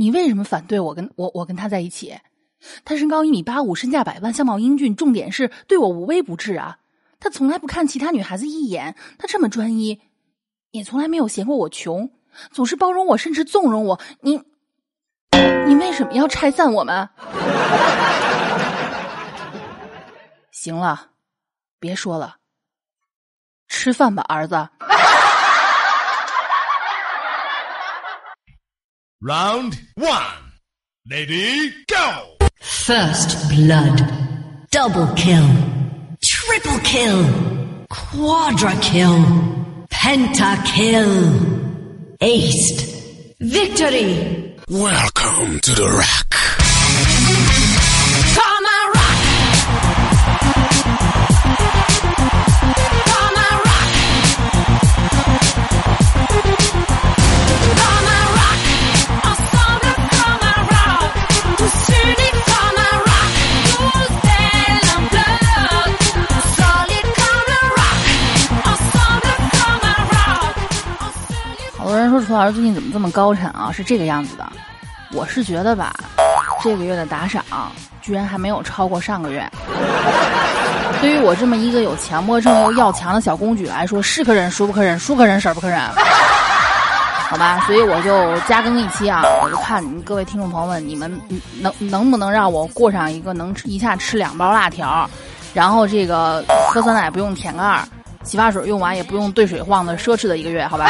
你为什么反对我跟我我跟他在一起？他身高一米八五，身价百万，相貌英俊，重点是对我无微不至啊！他从来不看其他女孩子一眼，他这么专一，也从来没有嫌过我穷，总是包容我，甚至纵容我。你，你为什么要拆散我们？行了，别说了，吃饭吧，儿子。Round one, lady, go. First blood. Double kill. Triple kill. Quadra kill. Penta kill. Aced. Victory. Welcome to the rack. 老师最近怎么这么高产啊？是这个样子的，我是觉得吧，这个月的打赏居然还没有超过上个月。对于我这么一个有强迫症又要强的小公举来说，是可忍孰不可忍，孰可忍婶不可忍。好吧，所以我就加更一期啊，我就看你们各位听众朋友们，你们能能不能让我过上一个能吃一下吃两包辣条，然后这个喝酸奶不用舔盖儿，洗发水用完也不用兑水晃的奢侈的一个月，好吧？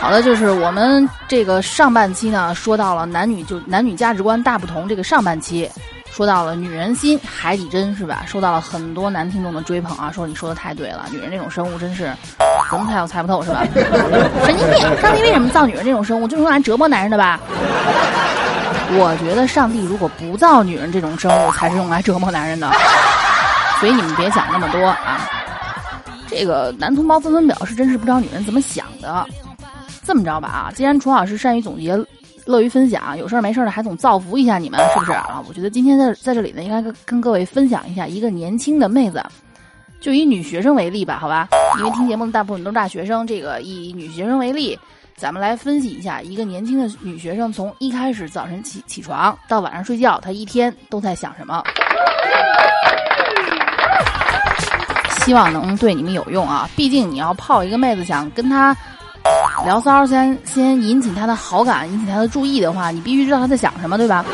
好的，就是我们这个上半期呢，说到了男女就男女价值观大不同，这个上半期说到了女人心海底针是吧？受到了很多男听众的追捧啊，说你说的太对了，女人这种生物真是怎么猜都猜不透是吧？神经病！上帝为什么造女人这种生物，就是用来折磨男人的吧？我觉得上帝如果不造女人这种生物，才是用来折磨男人的。所以你们别想那么多啊！这个男同胞纷纷表示，真是不知道女人怎么想的。这么着吧啊，既然楚老师善于总结，乐于分享，有事儿没事儿的还总造福一下你们，是不是啊？我觉得今天在在这里呢，应该跟跟各位分享一下一个年轻的妹子，就以女学生为例吧，好吧？因为听节目的大部分都是大学生，这个以女学生为例，咱们来分析一下一个年轻的女学生从一开始早晨起起床到晚上睡觉，她一天都在想什么。希望能对你们有用啊！毕竟你要泡一个妹子，想跟她聊骚，先先引起他的好感，引起他的注意的话，你必须知道他在想什么，对吧？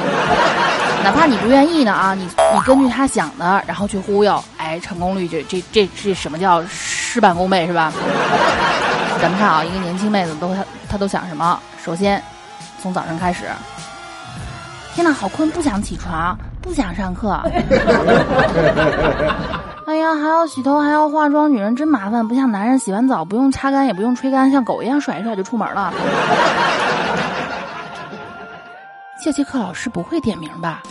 哪怕你不愿意呢啊，你你根据他想的，然后去忽悠，哎，成功率这这这这什么叫事半功倍是吧？咱们看啊，一个年轻妹子都她她都想什么？首先，从早上开始，天呐，好困，不想起床，不想上课。要洗头，还要化妆，女人真麻烦，不像男人洗完澡不用擦干，也不用吹干，像狗一样甩一甩就出门了。下节课老师不会点名吧？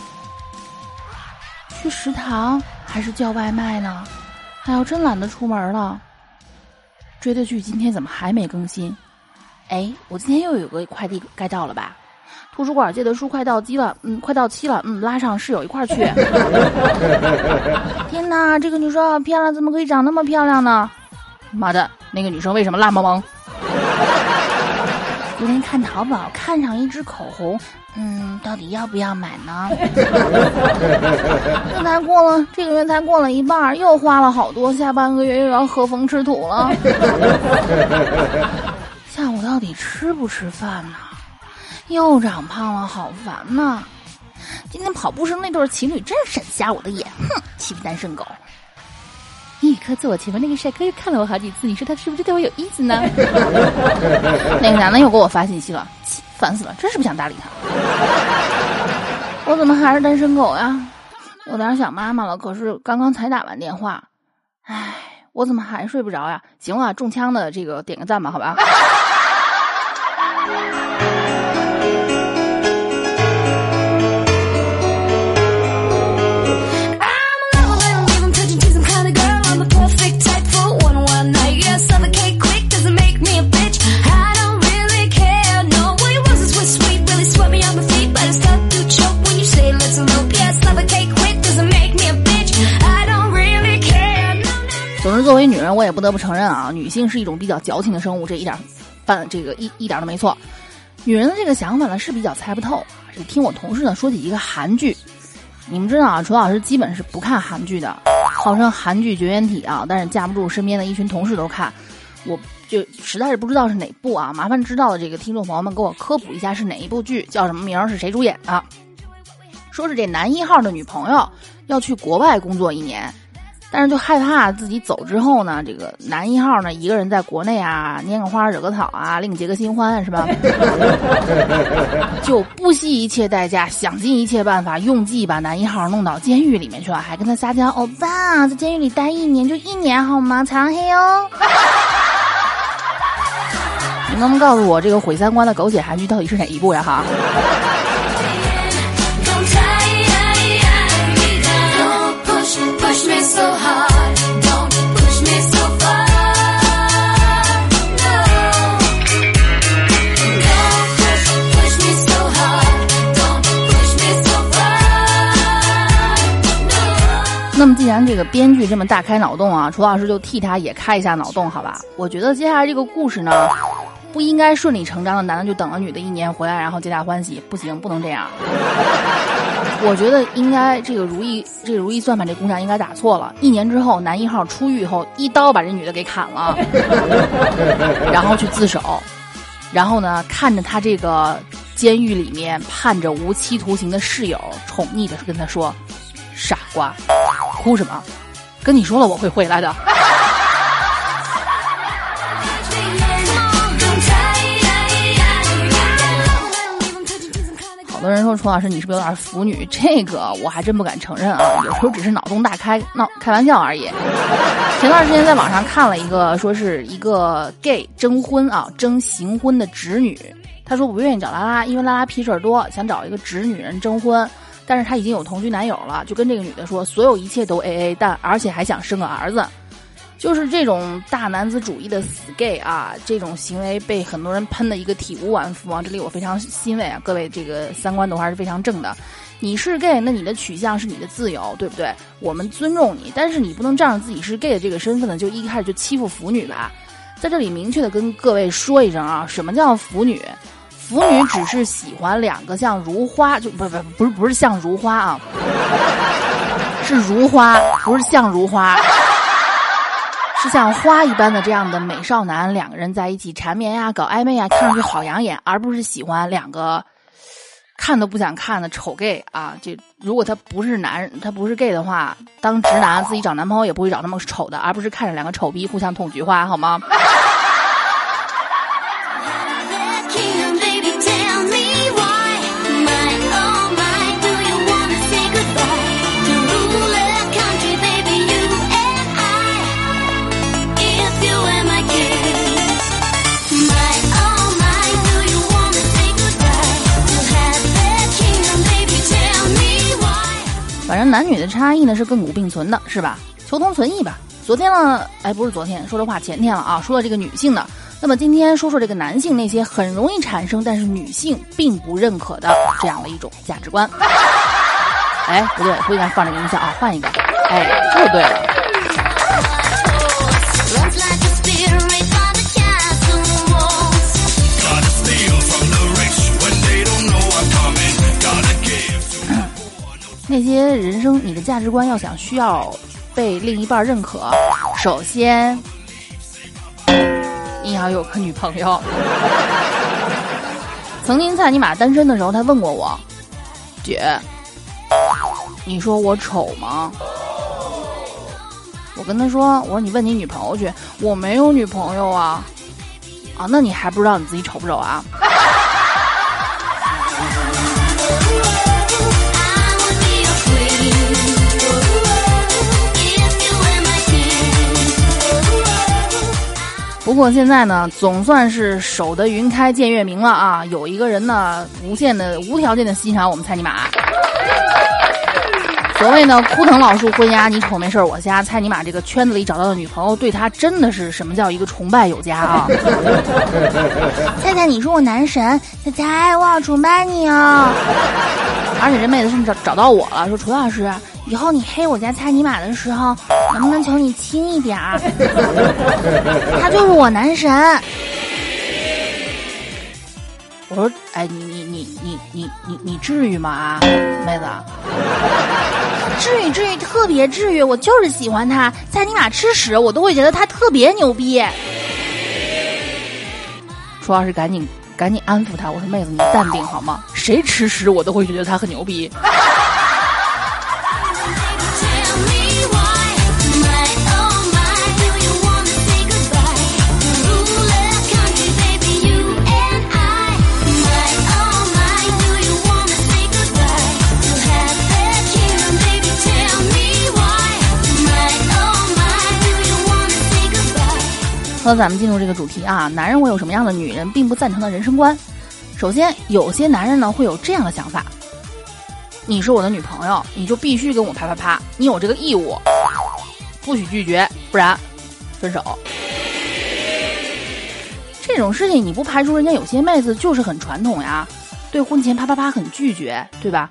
去食堂还是叫外卖呢？哎呦，真懒得出门了。追的剧今天怎么还没更新？哎，我今天又有个快递该到了吧？图书馆借的书快到期了，嗯，快到期了，嗯，拉上室友一块儿去。天哪，这个女生好漂亮，怎么可以长那么漂亮呢？妈的，那个女生为什么辣萌萌？昨天看淘宝看上一支口红，嗯，到底要不要买呢？这才过了这个月才过了一半，又花了好多，下半个月又要喝风吃土了。下午到底吃不吃饭呢？又长胖了，好烦呐！今天跑步时那对情侣真是闪瞎我的眼，哼，欺负单身狗！英语课坐我前面那个帅哥又看了我好几次，你说他是不是对我有意思呢？那个男的又给我发信息了，烦死了，真是不想搭理他。我怎么还是单身狗呀？有点想妈妈了，可是刚刚才打完电话，唉，我怎么还睡不着呀？行了，中枪的这个点个赞吧，好吧。总之，作为女人，我也不得不承认啊，女性是一种比较矫情的生物，这一点，犯这个一一点都没错。女人的这个想法呢是比较猜不透。这听我同事呢说起一个韩剧，你们知道啊，楚老师基本是不看韩剧的，号称韩剧绝缘体啊，但是架不住身边的一群同事都看，我就实在是不知道是哪部啊，麻烦知道的这个听众朋友们给我科普一下是哪一部剧，叫什么名，是谁主演的？说是这男一号的女朋友要去国外工作一年，但是就害怕自己走之后呢，这个男一号呢一个人在国内啊拈个花惹个草啊，另结个新欢是吧？就不惜一切代价，想尽一切办法，用计把男一号弄到监狱里面去了，还跟他撒娇：“欧巴，在监狱里待一年就一年好吗？藏黑哦。”能不能告诉我这个毁三观的狗血韩剧到底是哪一部呀？哈。那么既然这个编剧这么大开脑洞啊，楚老师就替他也开一下脑洞，好吧？我觉得接下来这个故事呢。不应该顺理成章的，男的就等了女的一年回来，然后皆大欢喜，不行，不能这样。我觉得应该这个如意这个如意算盘这姑娘应该打错了。一年之后，男一号出狱以后，一刀把这女的给砍了，然后去自首，然后呢，看着他这个监狱里面判着无期徒刑的室友，宠溺的跟他说：“傻瓜，哭什么？跟你说了我会回来的。”多人说楚老师你是不是有点腐女？这个我还真不敢承认啊，有时候只是脑洞大开，闹开玩笑而已。前段时间在网上看了一个，说是一个 gay 征婚啊，征行婚的侄女。他说不愿意找拉拉，因为拉拉屁事儿多，想找一个直女人征婚。但是他已经有同居男友了，就跟这个女的说，所有一切都 A A，但而且还想生个儿子。就是这种大男子主义的死 gay 啊，这种行为被很多人喷的一个体无完肤啊！这里我非常欣慰啊，各位这个三观都还是非常正的。你是 gay，那你的取向是你的自由，对不对？我们尊重你，但是你不能仗着自己是 gay 的这个身份呢，就一开始就欺负腐女吧。在这里明确的跟各位说一声啊，什么叫腐女？腐女只是喜欢两个像如花，就不不不是不是像如花啊，是如花，不是像如花。是像花一般的这样的美少男，两个人在一起缠绵呀、搞暧昧呀，看上去好养眼，而不是喜欢两个看都不想看的丑 gay 啊！就如果他不是男，他不是 gay 的话，当直男自己找男朋友也不会找那么丑的，而不是看着两个丑逼互相捅菊花，好吗？男女的差异呢是亘古并存的，是吧？求同存异吧。昨天呢，哎，不是昨天，说的话前天了啊。说了这个女性的，那么今天说说这个男性那些很容易产生，但是女性并不认可的这样的一种价值观。哎，不对，不应该放这个音效啊，换一个。哎，这就对了。那些人生，你的价值观要想需要被另一半认可，首先你要有个女朋友。曾经在尼玛单身的时候，他问过我：“姐，你说我丑吗？”我跟他说：“我说你问你女朋友去，我没有女朋友啊。”啊，那你还不知道你自己丑不丑啊？不过现在呢，总算是守得云开见月明了啊！有一个人呢，无限的、无条件的欣赏我们蔡尼玛。所谓呢，枯藤老树昏鸦，你丑没事儿我瞎。蔡尼玛这个圈子里找到的女朋友，对他真的是什么叫一个崇拜有加啊！菜菜，你是我男神，菜菜，我好崇拜你哦！而且这妹子甚至找找到我了，说楚老师，以后你黑我家蔡尼玛的时候，能不能求你轻一点儿？他就是我男神。我说，哎，你你你你你你你至于吗？啊，妹子，至于至于，特别至于，我就是喜欢他，在你妈吃屎，我都会觉得他特别牛逼。楚老师赶紧赶紧安抚他，我说妹子你淡定好吗？谁吃屎我都会觉得他很牛逼。那，咱们进入这个主题啊，男人会有什么样的女人并不赞成的人生观？首先，有些男人呢会有这样的想法：你是我的女朋友，你就必须跟我啪啪啪，你有这个义务，不许拒绝，不然分手。这种事情你不排除人家有些妹子就是很传统呀，对婚前啪啪啪很拒绝，对吧？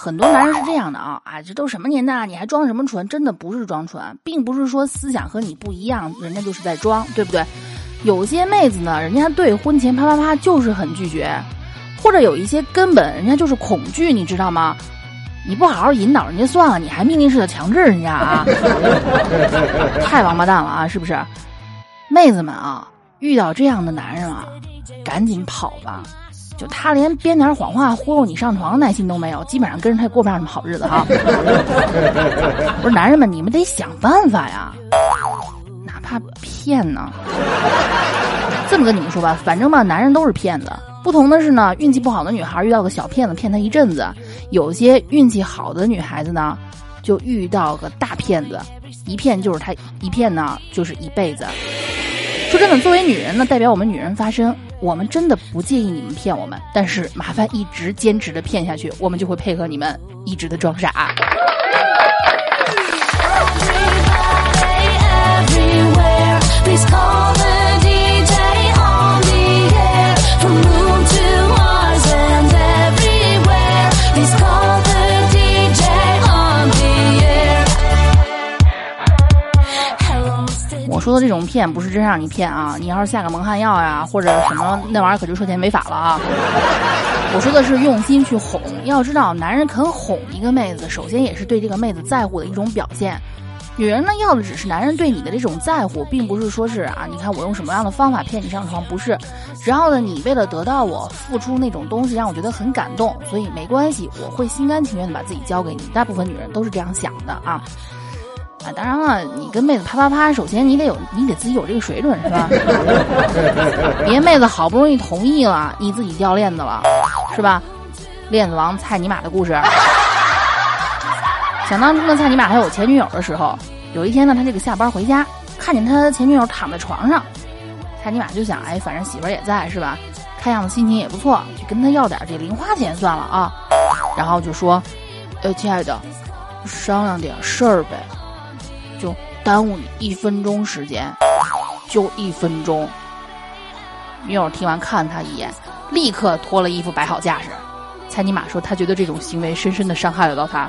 很多男人是这样的啊，啊，这都什么年代啊，你还装什么纯？真的不是装纯，并不是说思想和你不一样，人家就是在装，对不对？有些妹子呢，人家对婚前啪啪啪就是很拒绝，或者有一些根本人家就是恐惧，你知道吗？你不好好引导人家算了，你还命令式的强制人家啊，太王八蛋了啊，是不是？妹子们啊，遇到这样的男人啊，赶紧跑吧！就他连编点谎话忽悠你上床的耐心都没有，基本上跟着他也过不上什么好日子哈。不是男人们，你们得想办法呀，哪怕骗呢。这么跟你们说吧，反正吧，男人都是骗子。不同的是呢，运气不好的女孩遇到个小骗子骗她一阵子，有些运气好的女孩子呢，就遇到个大骗子，一骗就是他，一骗呢就是一辈子。说真的，作为女人呢，代表我们女人发声，我们真的不介意你们骗我们，但是麻烦一直坚持的骗下去，我们就会配合你们一直的装傻。Please call 这种骗不是真让你骗啊，你要是下个蒙汗药呀，或者什么那玩意儿，可就涉嫌违法了啊。我说的是用心去哄，要知道，男人肯哄一个妹子，首先也是对这个妹子在乎的一种表现。女人呢，要的只是男人对你的这种在乎，并不是说是啊，你看我用什么样的方法骗你上床，不是。只要呢，你为了得到我付出那种东西，让我觉得很感动，所以没关系，我会心甘情愿的把自己交给你。大部分女人都是这样想的啊。啊，当然了，你跟妹子啪啪啪，首先你得有，你得自己有这个水准是吧？别妹子好不容易同意了，你自己掉链子了，是吧？链子王蔡尼玛的故事。想当初呢，蔡尼玛还有前女友的时候，有一天呢，他这个下班回家，看见他前女友躺在床上，蔡尼玛就想，哎，反正媳妇儿也在是吧？看样子心情也不错，就跟他要点这零花钱算了啊。然后就说，呃，亲爱的，商量点事儿呗。就耽误你一分钟时间，就一分钟。女友听完看他一眼，立刻脱了衣服摆好架势。猜尼玛说，他觉得这种行为深深的伤害了到他。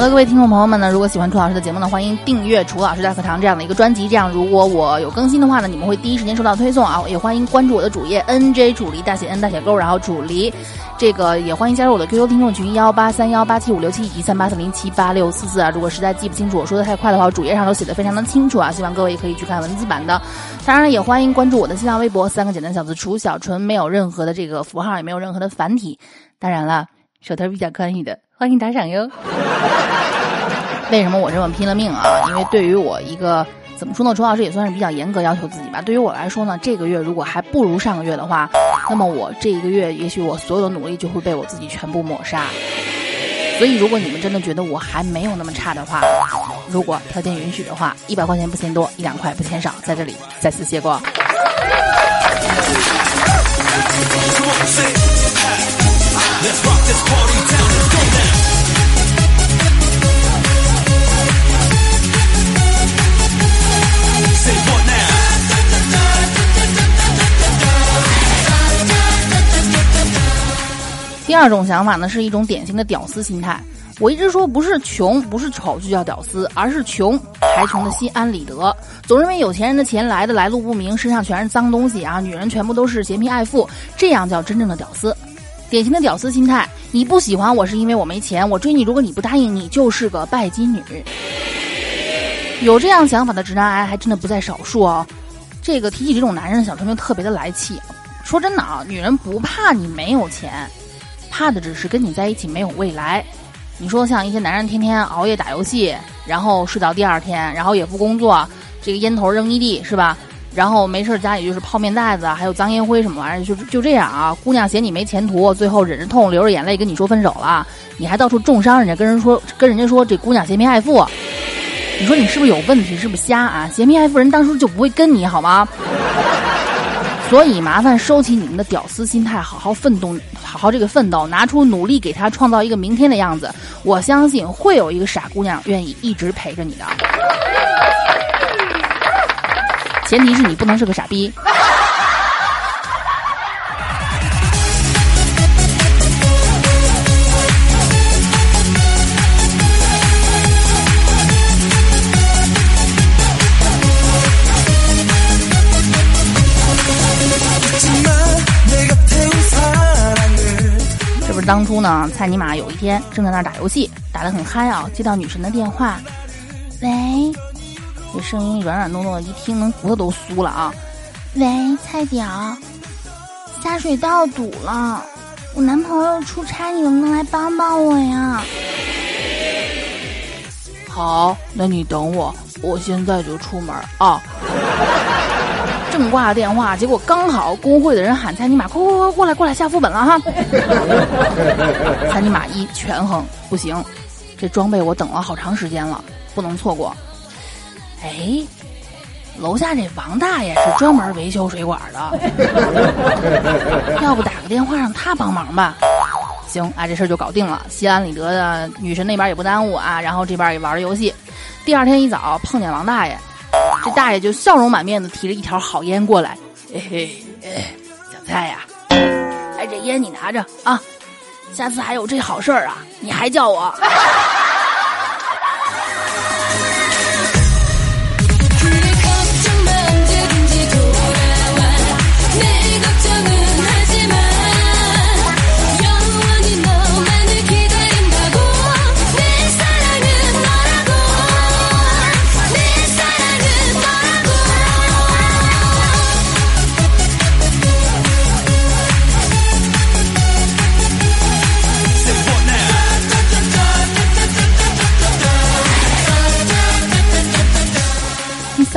好的，各位听众朋友们呢，如果喜欢楚老师的节目呢，欢迎订阅楚老师大课堂这样的一个专辑。这样，如果我有更新的话呢，你们会第一时间收到推送啊。也欢迎关注我的主页 NJ 主离大写 N 大写勾，然后主离。这个也欢迎加入我的 QQ 听众群幺八三幺八七五六七以及三八四零七八六四四啊。如果实在记不清楚我说的太快的话，我主页上都写的非常的清楚啊。希望各位可以去看文字版的。当然了，也欢迎关注我的新浪微博三个简单小字楚小纯，没有任何的这个符号，也没有任何的繁体。当然了，手头比较宽裕的，欢迎打赏哟。为什么我这么拼了命啊？因为对于我一个怎么说呢，周老师也算是比较严格要求自己吧。对于我来说呢，这个月如果还不如上个月的话，那么我这一个月也许我所有的努力就会被我自己全部抹杀。所以，如果你们真的觉得我还没有那么差的话，如果条件允许的话，一百块钱不嫌多，一两块不嫌少，在这里再次谢过。第二种想法呢，是一种典型的屌丝心态。我一直说不是穷，不是丑就叫屌丝，而是穷还穷的心安理得，总认为有钱人的钱来的来路不明，身上全是脏东西啊，女人全部都是嫌贫爱富，这样叫真正的屌丝。典型的屌丝心态，你不喜欢我是因为我没钱，我追你，如果你不答应，你就是个拜金女。有这样想法的直男癌还真的不在少数哦。这个提起这种男人，小陈就特别的来气。说真的啊，女人不怕你没有钱，怕的只是跟你在一起没有未来。你说像一些男人天天熬夜打游戏，然后睡到第二天，然后也不工作，这个烟头扔一地是吧？然后没事家里就是泡面袋子，还有脏烟灰什么玩意儿，就就这样啊。姑娘嫌你没前途，最后忍着痛流着眼泪跟你说分手了，你还到处重伤人家，跟人说跟人家说这姑娘嫌贫爱富，你说你是不是有问题？是不是瞎啊？嫌贫爱富人当初就不会跟你好吗？所以麻烦收起你们的屌丝心态，好好奋斗，好好这个奋斗，拿出努力给他创造一个明天的样子。我相信会有一个傻姑娘愿意一直陪着你的，前提是你不能是个傻逼。这不是当初呢，蔡尼玛有一天正在那儿打游戏，打得很嗨啊，接到女神的电话，喂，这声音软软糯糯的，一听能骨头都酥了啊。喂，菜屌，下水道堵了，我男朋友出差，你能不能来帮帮我呀？好，那你等我，我现在就出门啊。正挂着电话，结果刚好工会的人喊蔡尼玛，快快快过来过来下副本了哈！蔡尼玛一权衡，不行，这装备我等了好长时间了，不能错过。哎，楼下这王大爷是专门维修水管的，要不打个电话让他帮忙吧？行，啊，这事儿就搞定了，心安理得的，女神那边也不耽误啊，然后这边也玩着游戏。第二天一早碰见王大爷，这大爷就笑容满面的提着一条好烟过来，嘿嘿，小蔡呀、哎，这烟你拿着啊，下次还有这好事儿啊，你还叫我。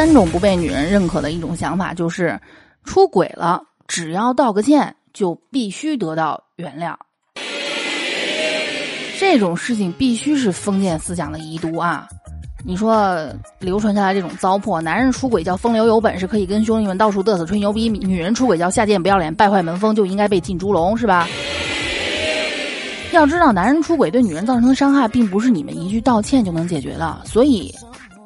三种不被女人认可的一种想法就是，出轨了只要道个歉就必须得到原谅。这种事情必须是封建思想的遗毒啊！你说流传下来这种糟粕，男人出轨叫风流有本事，可以跟兄弟们到处嘚瑟吹牛逼；女人出轨叫下贱不要脸，败坏门风，就应该被进猪笼，是吧？要知道，男人出轨对女人造成的伤害，并不是你们一句道歉就能解决的，所以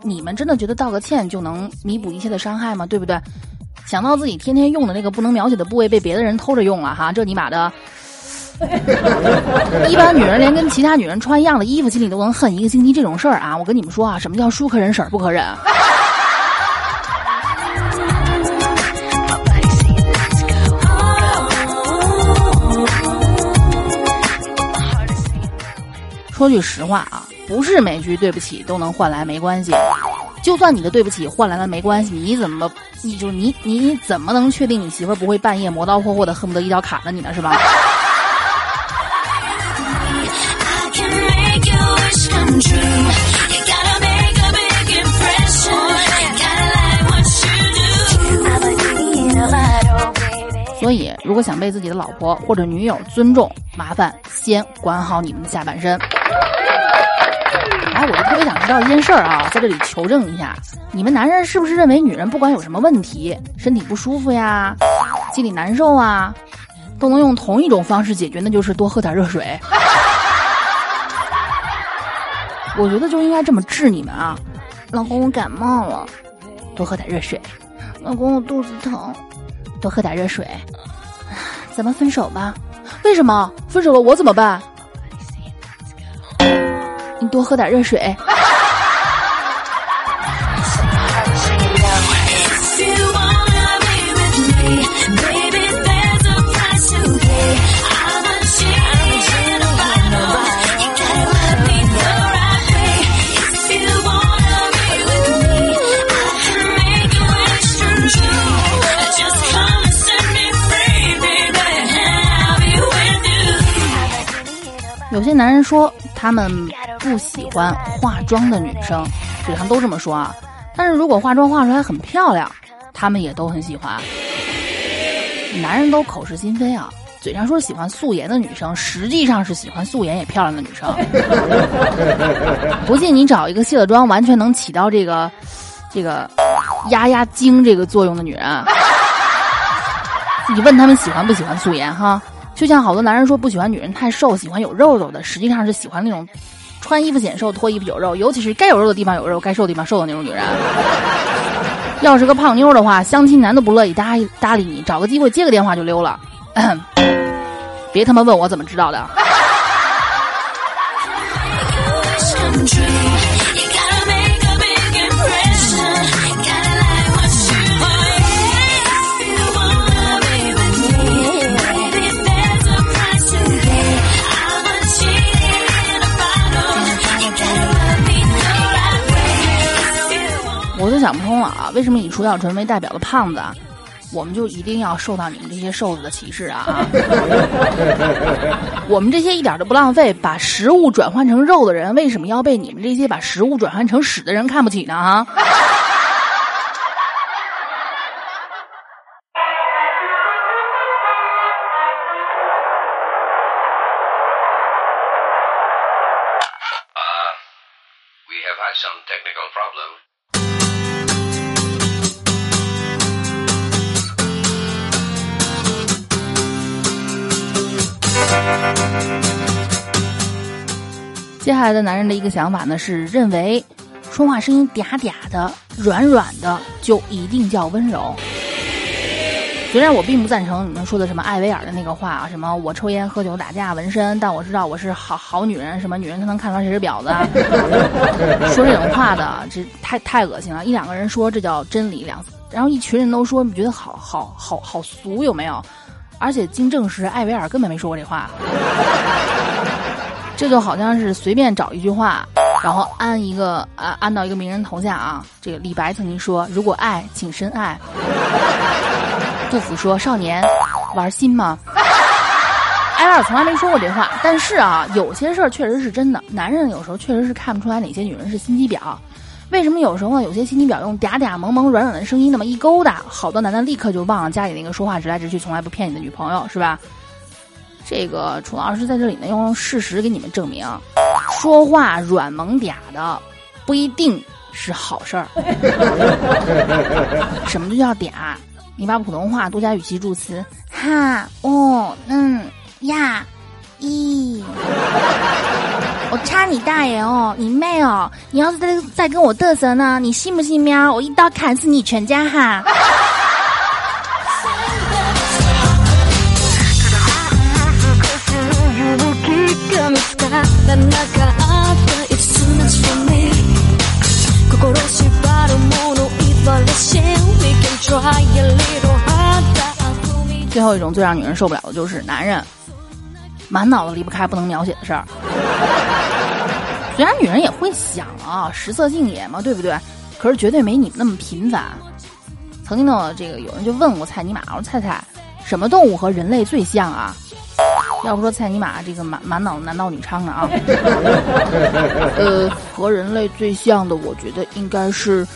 你们真的觉得道个歉就能弥补一切的伤害吗？对不对？想到自己天天用的那个不能描写的部位被别的人偷着用了哈，这尼玛的！一般女人连跟其他女人穿一样的衣服，心里都能恨一个星期。这种事儿啊，我跟你们说啊，什么叫叔可忍，婶儿不可忍？说句实话啊，不是每句对不起都能换来没关系。就算你的对不起换来了没关系你怎么你就你你你怎么能确定你媳妇儿不会半夜磨刀霍霍的恨不得一刀砍了你呢是吧？所以如果想被自己的老婆或者女友尊重麻烦先管好你们的下半身。哎，我就特别想知道一件事儿啊，在这里求证一下，你们男人是不是认为女人不管有什么问题，身体不舒服呀，心里难受啊，都能用同一种方式解决，那就是多喝点热水？我觉得就应该这么治你们啊！老公，我感冒了，多喝点热水。老公，我肚子疼，多喝点热水。咱们分手吧，为什么？分手了我怎么办？多喝点热水。有些男人说他们。不喜欢化妆的女生，嘴上都这么说啊。但是如果化妆化出来很漂亮，他们也都很喜欢。男人都口是心非啊，嘴上说喜欢素颜的女生，实际上是喜欢素颜也漂亮的女生。不信你找一个卸了妆完全能起到这个这个压压惊这个作用的女人，你问他们喜欢不喜欢素颜哈？就像好多男人说不喜欢女人太瘦，喜欢有肉肉的，实际上是喜欢那种穿衣服显瘦、脱衣服有肉，尤其是该有肉的地方有肉，该瘦的地方瘦的那种女人。要是个胖妞的话，相亲男都不乐意搭搭理你，找个机会接个电话就溜了。别他妈问我怎么知道的。我想不通了啊，为什么以楚小纯为代表的胖子，我们就一定要受到你们这些瘦子的歧视啊？我们这些一点都不浪费，把食物转换成肉的人，为什么要被你们这些把食物转换成屎的人看不起呢？啊？接下来的男人的一个想法呢，是认为说话声音嗲嗲的、软软的，就一定叫温柔。虽然我并不赞成你们说的什么艾薇儿的那个话啊，什么我抽烟、喝酒、打架、纹身，但我知道我是好好女人，什么女人她能看出来谁是婊子？说这种话的，这太太恶心了。一两个人说这叫真理，两然后一群人都说，你觉得好好好好俗有没有？而且经证实，艾薇儿根本没说过这话。这就好像是随便找一句话，然后安一个啊安到一个名人头下啊。这个李白曾经说：“如果爱，请深爱。”杜甫说：“少年，玩心吗？”艾薇儿从来没说过这话，但是啊，有些事儿确实是真的。男人有时候确实是看不出来哪些女人是心机婊。为什么有时候？有些心机婊用嗲嗲萌萌、软软的声音那么一勾搭，好多男的立刻就忘了家里那个说话直来直去、从来不骗你的女朋友，是吧？这个楚老师在这里呢，用事实给你们证明，说话软萌嗲的不一定是好事儿。什么就叫嗲？你把普通话多加语气助词，哈、哦、嗯、呀、咦。我插你大爷哦，你妹哦！你要是再再跟我嘚瑟呢，你信不信喵？我一刀砍死你全家哈！最后一种最让女人受不了的就是男人满脑子离不开不能描写的事儿。虽然女人也会想啊，食色性也嘛，对不对？可是绝对没你们那么频繁。曾经呢，这个有人就问过蔡尼玛，我说蔡蔡，什么动物和人类最像啊？要不说蔡尼玛这个满满脑子男盗女娼的啊。呃，和人类最像的，我觉得应该是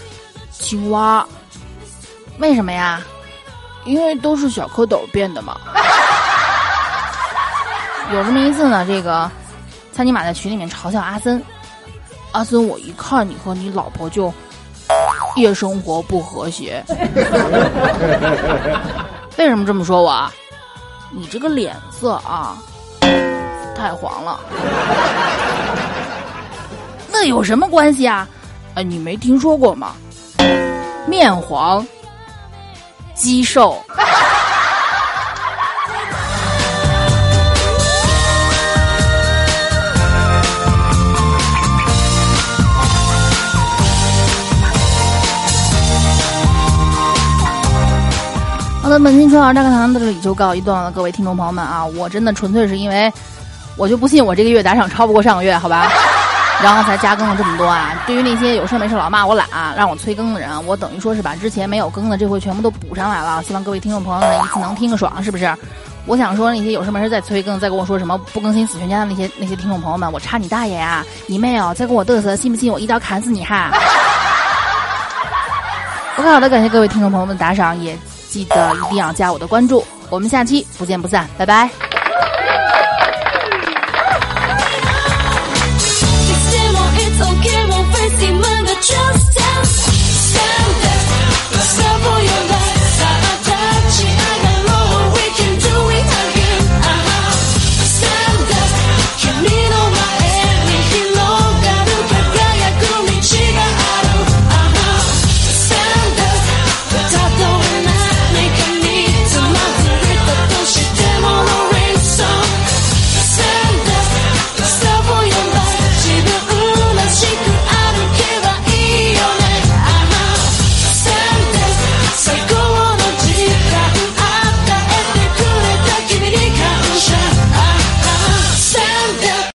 青蛙。为什么呀？因为都是小蝌蚪变的嘛。有这么一次呢，这个蔡尼玛在群里面嘲笑阿森，阿森，我一看你和你老婆就夜生活不和谐。为什么这么说我啊？你这个脸色啊，太黄了。那有什么关系啊？啊，你没听说过吗？面黄，肌瘦。的，本期春晚大课堂到这里就告一段落了，各位听众朋友们啊，我真的纯粹是因为，我就不信我这个月打赏超不过上个月，好吧？然后才加更了这么多啊！对于那些有事没事老骂我懒、让我催更的人，我等于说是把之前没有更的这回全部都补上来了。希望各位听众朋友们一次能听个爽，是不是？我想说那些有事没事再催更，再跟我说什么不更新死全家的那些那些听众朋友们，我插你大爷呀！你妹哦，再跟我嘚瑟，信不信我一刀砍死你哈？OK，好的，感谢各位听众朋友们打赏，也记得一定要加我的关注。我们下期不见不散，拜拜。